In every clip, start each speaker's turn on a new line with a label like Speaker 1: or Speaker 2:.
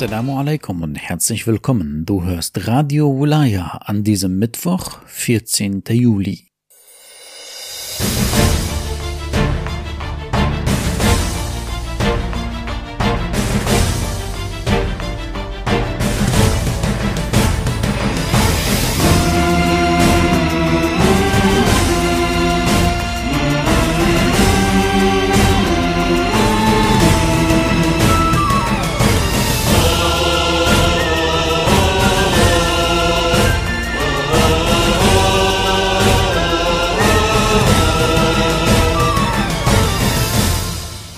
Speaker 1: Assalamu alaikum und herzlich willkommen. Du hörst Radio Wulaya an diesem Mittwoch, 14. Juli.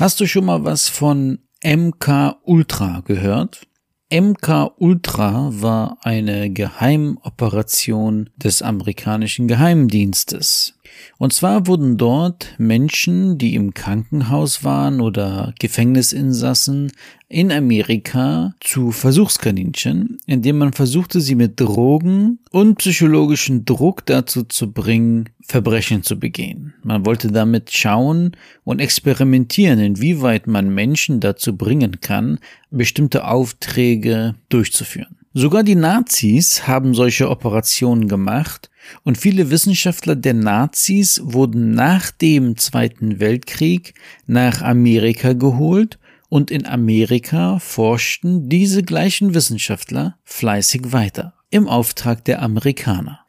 Speaker 1: Hast du schon mal was von MK Ultra gehört? MK Ultra war eine Geheimoperation des amerikanischen Geheimdienstes. Und zwar wurden dort Menschen, die im Krankenhaus waren oder Gefängnisinsassen in Amerika zu Versuchskaninchen, indem man versuchte, sie mit Drogen und psychologischen Druck dazu zu bringen, Verbrechen zu begehen. Man wollte damit schauen und experimentieren, inwieweit man Menschen dazu bringen kann, bestimmte Aufträge durchzuführen. Sogar die Nazis haben solche Operationen gemacht und viele Wissenschaftler der Nazis wurden nach dem Zweiten Weltkrieg nach Amerika geholt und in Amerika forschten diese gleichen Wissenschaftler fleißig weiter im Auftrag der Amerikaner.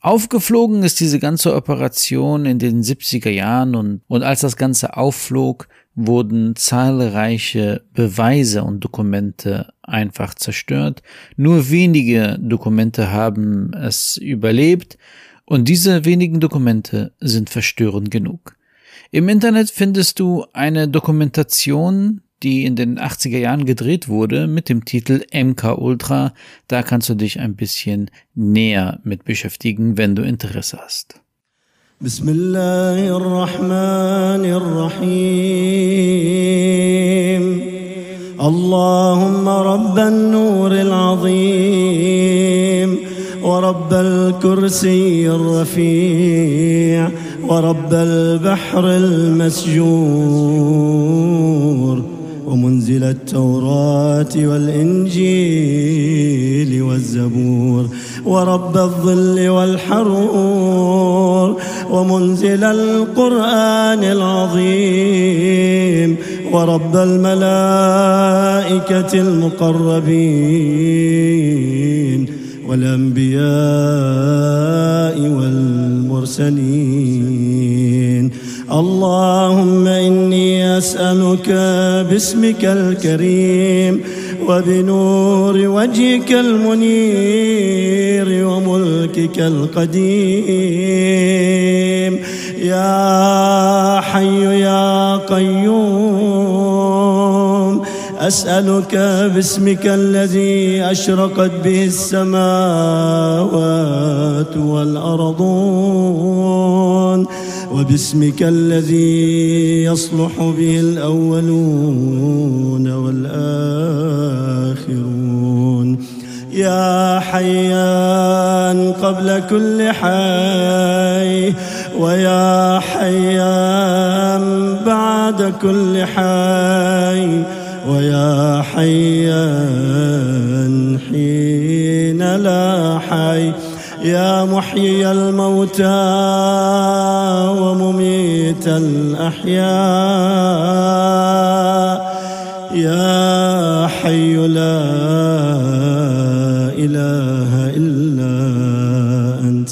Speaker 1: Aufgeflogen ist diese ganze Operation in den 70er Jahren und, und als das Ganze aufflog, wurden zahlreiche Beweise und Dokumente einfach zerstört. Nur wenige Dokumente haben es überlebt und diese wenigen Dokumente sind verstörend genug. Im Internet findest du eine Dokumentation, die in den 80er Jahren gedreht wurde mit dem Titel MK Ultra. Da kannst du dich ein bisschen näher mit beschäftigen, wenn du Interesse hast.
Speaker 2: بسم الله الرحمن الرحيم. اللهم رب النور العظيم ورب الكرسي الرفيع ورب البحر المسجور. ومنزل التوراة والإنجيل والزبور ورب الظل والحرور ومنزل القرآن العظيم ورب الملائكة المقربين والأنبياء والمرسلين. اللهم إني أسألك باسمك الكريم وبنور وجهك المنير وملكك القديم. يا حي يا قيوم. أسألك باسمك الذي أشرقت به السماوات والأرضون وباسمك الذي يصلح به الأولون والآخرون. يا حيان قبل كل حي ويا حيان بعد كل حي. ويا حيان حين لا حي. يا محيي الموتى ومميت الأحياء. يا حي لا إله إلا أنت.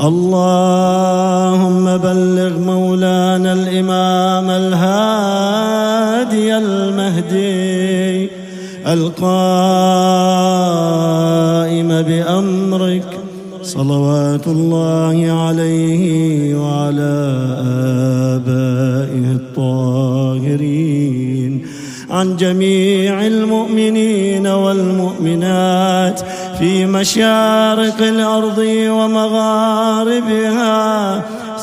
Speaker 2: اللهم بلغ القائم بأمرك صلوات الله عليه وعلى آبائه الطاهرين. عن جميع المؤمنين والمؤمنات في مشارق الأرض ومغاربها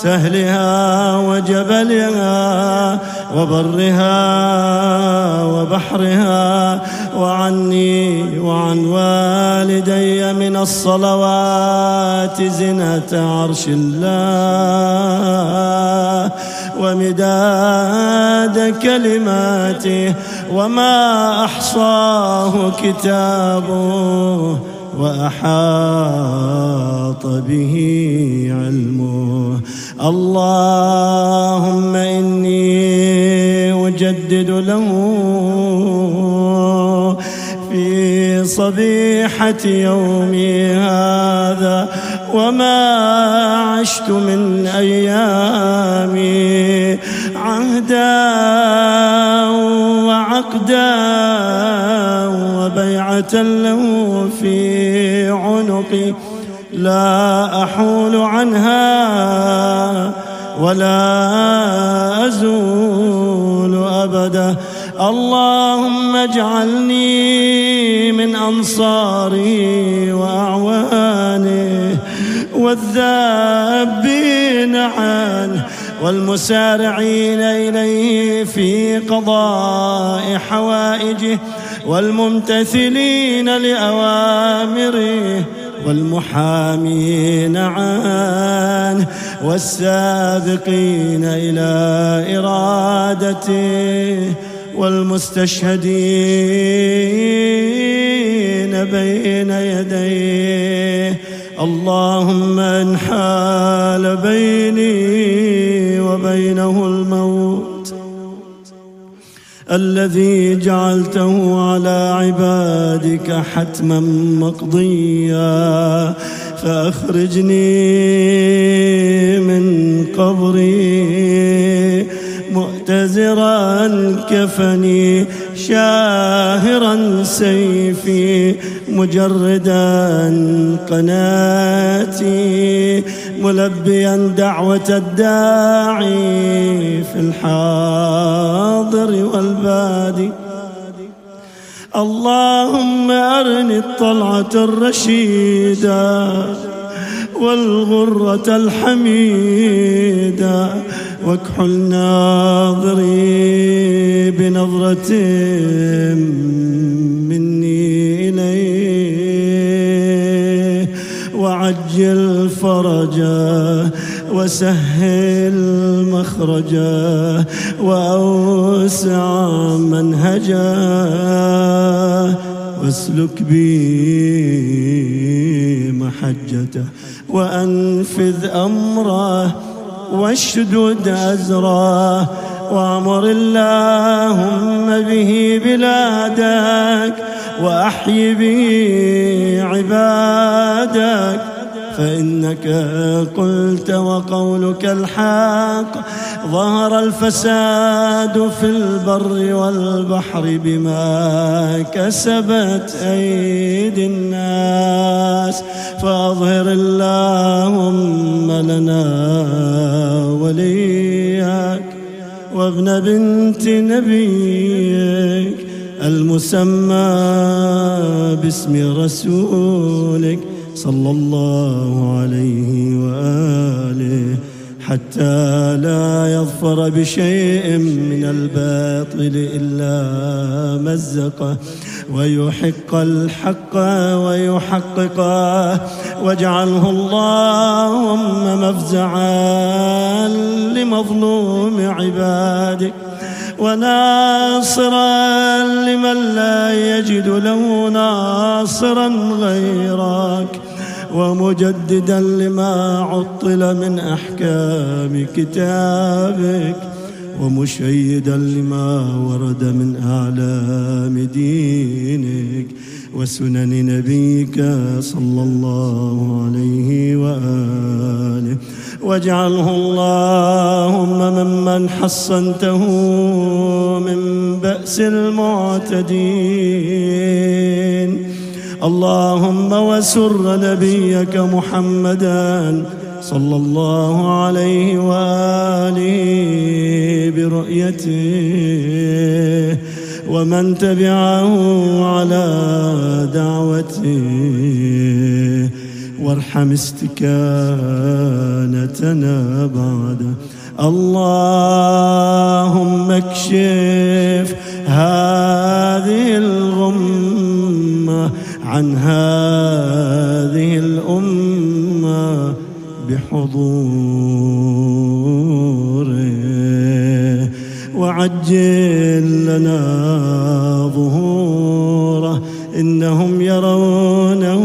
Speaker 2: سهلها وجبلها وبرها وبحرها وعني وعن والدي من الصلوات زنة عرش الله ومداد مداد كلماته وما أحصاه كتابه وأحاط به علمه. اللهم إني أجدد له في صبيحة يومي هذا وما عشت من أيامي عهدا وعقدا وبيعة له في عنقي لا أحول عنها ولا أزول أبدا. اللهم اجعلني من أنصاري وأعوانه والذابين عنه والمسارعين إليه في قضاء حوائجه والممتثلين لأوامره والمحامين عنه والسابقين إلى إرادته والمستشهدين بين يديه. اللهم ان حال الذي جعلته على عبادك حتما مقضيا فأخرجني من قبري مؤتزرا كفني شاهرا سيفي مجردا قناتي ملبيا دعوة الداعي في الحاضر والبادي. اللهم أرني الطلعة الرشيدة. والغرة الحميدة. واكحل ناظري بنظرة مني إليه. وعجل فرجه وسهل مخرجه وأوسع منهجه واسلك بي محجته وأنفذ أمره واشدد أزره وأمر اللهم به بلادك وأحي به عبادك فإنك قلت وقولك الحق. ظهر الفساد في البر والبحر بما كسبت أيدي الناس. فأظهر اللهم لنا وليك وابن بنت نبيك المسمى باسم رسولك. صلى الله عليه وآله حتى لا يظفر بشيء من الباطل إلا مزقه ويحق الحق ويحققه واجعله اللهم مفزعا لمظلوم عبادك وناصرا لمن لا يجد له ناصرا غيرك. ومجددا لما عطل من أحكام كتابك ومشيدا لما ورد من أعلام دينك وسنن نبيك صلى الله عليه وآله. واجعله اللهم ممن حصنته من بأس المعتدين. اللهم وسر نبيك محمدا صلى الله عليه وآله برؤيته ومن تبعه على دعوته وارحم استكانتنا بعد. اللهم اكشف هذه الغمة عن هذه الأمة بحضوره. وعن عجل لنا ظهوره إنهم يرونه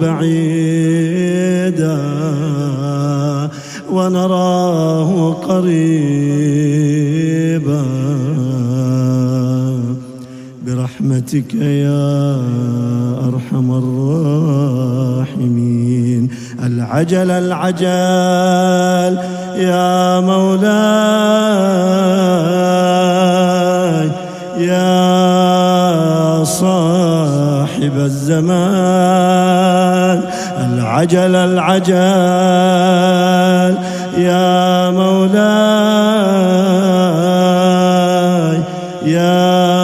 Speaker 2: بعيدا. ونراه قريبا برحمتك يا أرحم الراحمين. العجل العجل يا مولاي يا صاحب الزمان. العجل العجل يا مولاي يا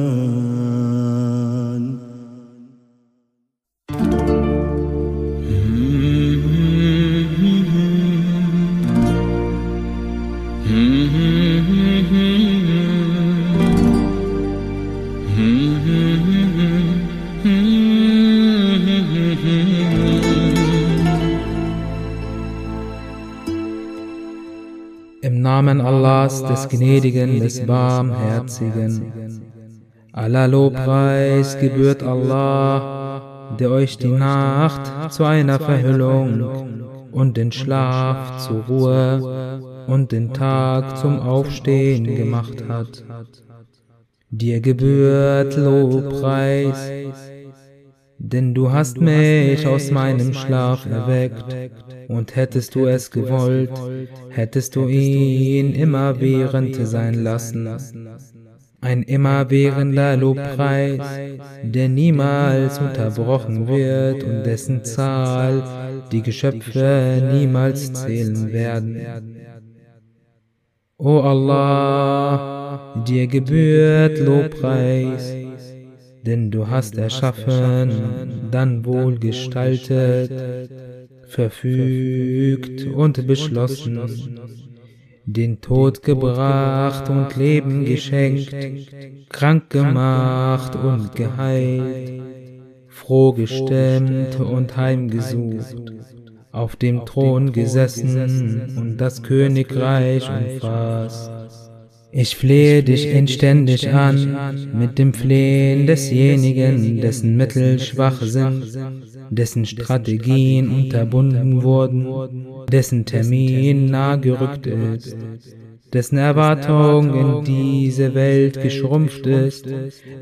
Speaker 3: Gnädigen, des Barmherzigen. Aller Lobpreis gebührt Allah, der euch die Nacht zu einer Verhüllung und den Schlaf zur Ruhe und den Tag zum Aufstehen gemacht hat. Dir gebührt Lobpreis, denn du hast mich aus meinem Schlaf erweckt, und hättest du es gewollt, hättest du ihn immerwährend sein lassen. Ein immerwährender Lobpreis, der niemals unterbrochen wird und dessen Zahl die Geschöpfe niemals zählen werden. O Allah, dir gebührt Lobpreis, denn du hast erschaffen, dann wohl gestaltet, verfügt und beschlossen, den Tod gebracht und Leben geschenkt, krank gemacht und geheilt, froh gestimmt und heimgesucht, auf dem Thron gesessen und das Königreich umfasst. Ich flehe dich inständig an mit dem Flehen desjenigen, dessen Mittel schwach sind, dessen Strategien unterbunden wurden, dessen Termin nah gerückt ist, dessen Erwartung in diese Welt geschrumpft ist,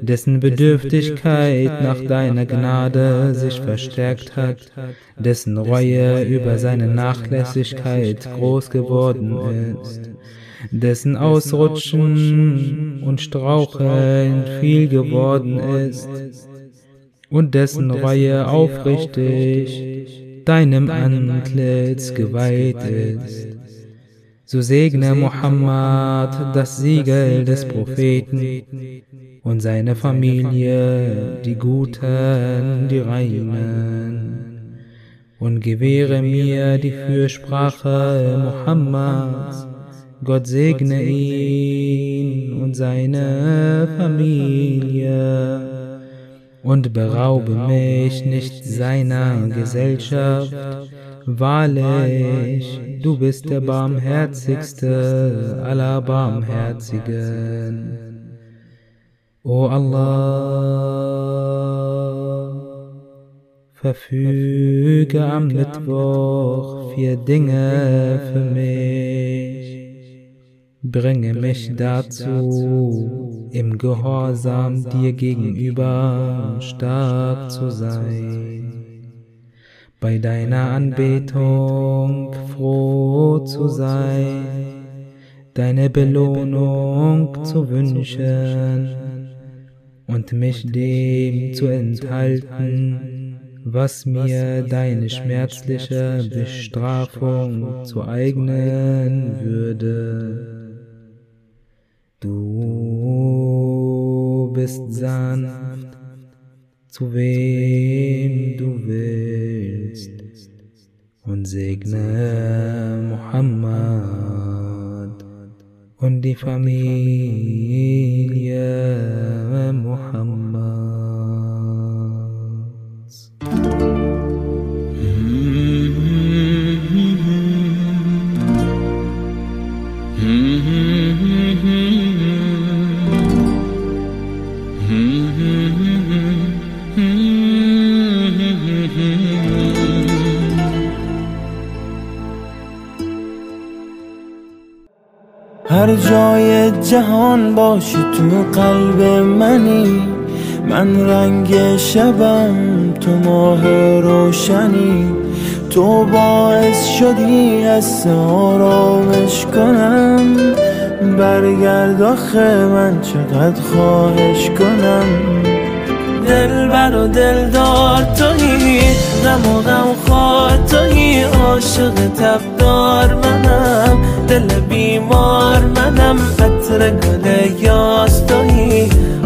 Speaker 3: dessen Bedürftigkeit nach deiner Gnade sich verstärkt hat, dessen Reue über seine Nachlässigkeit groß geworden ist dessen Ausrutschen und Straucheln viel geworden ist. und dessen Reue aufrichtig deinem Antlitz geweiht ist. So segne Muhammad das Siegel des Propheten und seine Familie, die Guten, die Reinen. Und gewähre mir die Fürsprache Muhammads Gott segne ihn und seine Familie und beraube mich nicht seiner Gesellschaft. Wahrlich, du bist der barmherzigste aller Barmherzigen. O Allah, verfüge am Mittwoch vier Dinge für mich Bringe mich dazu, im Gehorsam dir gegenüber stark zu sein, bei deiner Anbetung froh zu sein, deine Belohnung zu wünschen und mich dem zu enthalten, was mir deine schmerzliche Bestrafung zu eignen würde. Zu wem du willst, und segne Muhammad und die Familie Muhammads.
Speaker 4: هر جای جهان باشی تو قلب منی. من رنگ شبم تو ماه روشنی. تو باعث شدی از آرامش کنم. برگرد آخه من چقدر خواهش کنم. دل بر و دلدار توی غم و غم خواه عاشق تبدار دل بیمار منم عطر گل یاس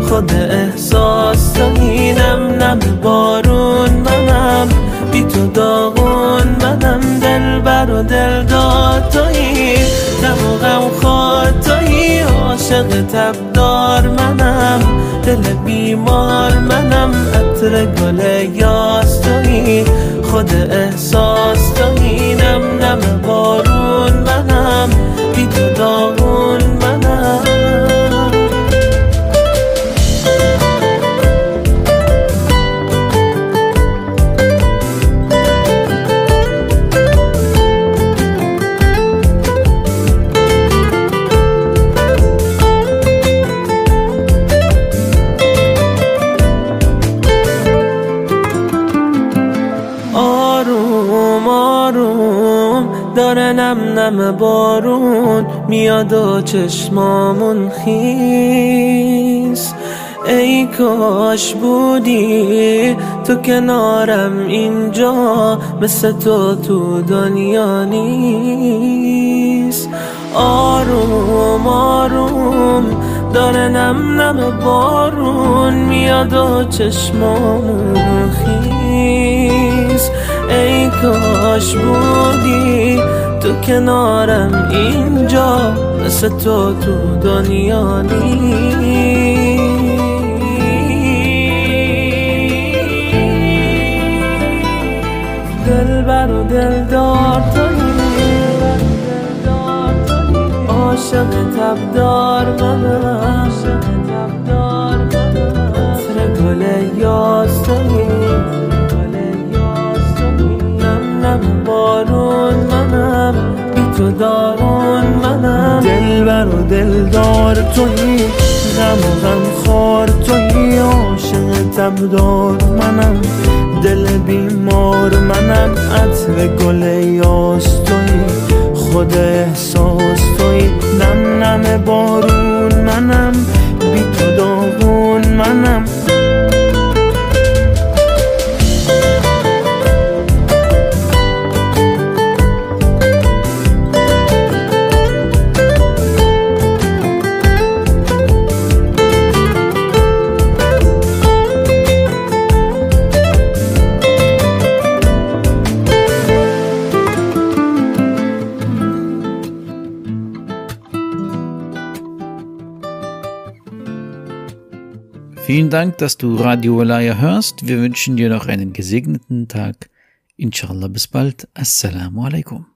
Speaker 4: خود احساس توی نم نم بارون منم بی تو داغون منم دل بر و دلدار توی غم و غم خواه توی عاشق تبدار منم دل بیمار منم عطر گل یاس خود احساس نم بارون میاد و چشمامون خیس. ای کاش بودی تو کنارم اینجا مثل تو تو دنیا نیست. آروم آروم داره نم نم بارون میاد و چشمامون خیس. ای کاش بودی کنارم اینجا مثل تو تو دنیا نیست. دلبر و دلدار تویی عاشق تب‌دار منم. عطر گل یاس تو دارون منم. دل بر و دلدار توی غم و غم خار توی عاشق تبدار منم. دل بیمار منم. عطر گل یاس توی خود احساس توی نم نم بارون منم. بی تو داغون منم.
Speaker 1: Dank, dass du Radio Walaya hörst. Wir wünschen dir noch einen gesegneten Tag. Inshallah bis bald. Assalamu alaikum.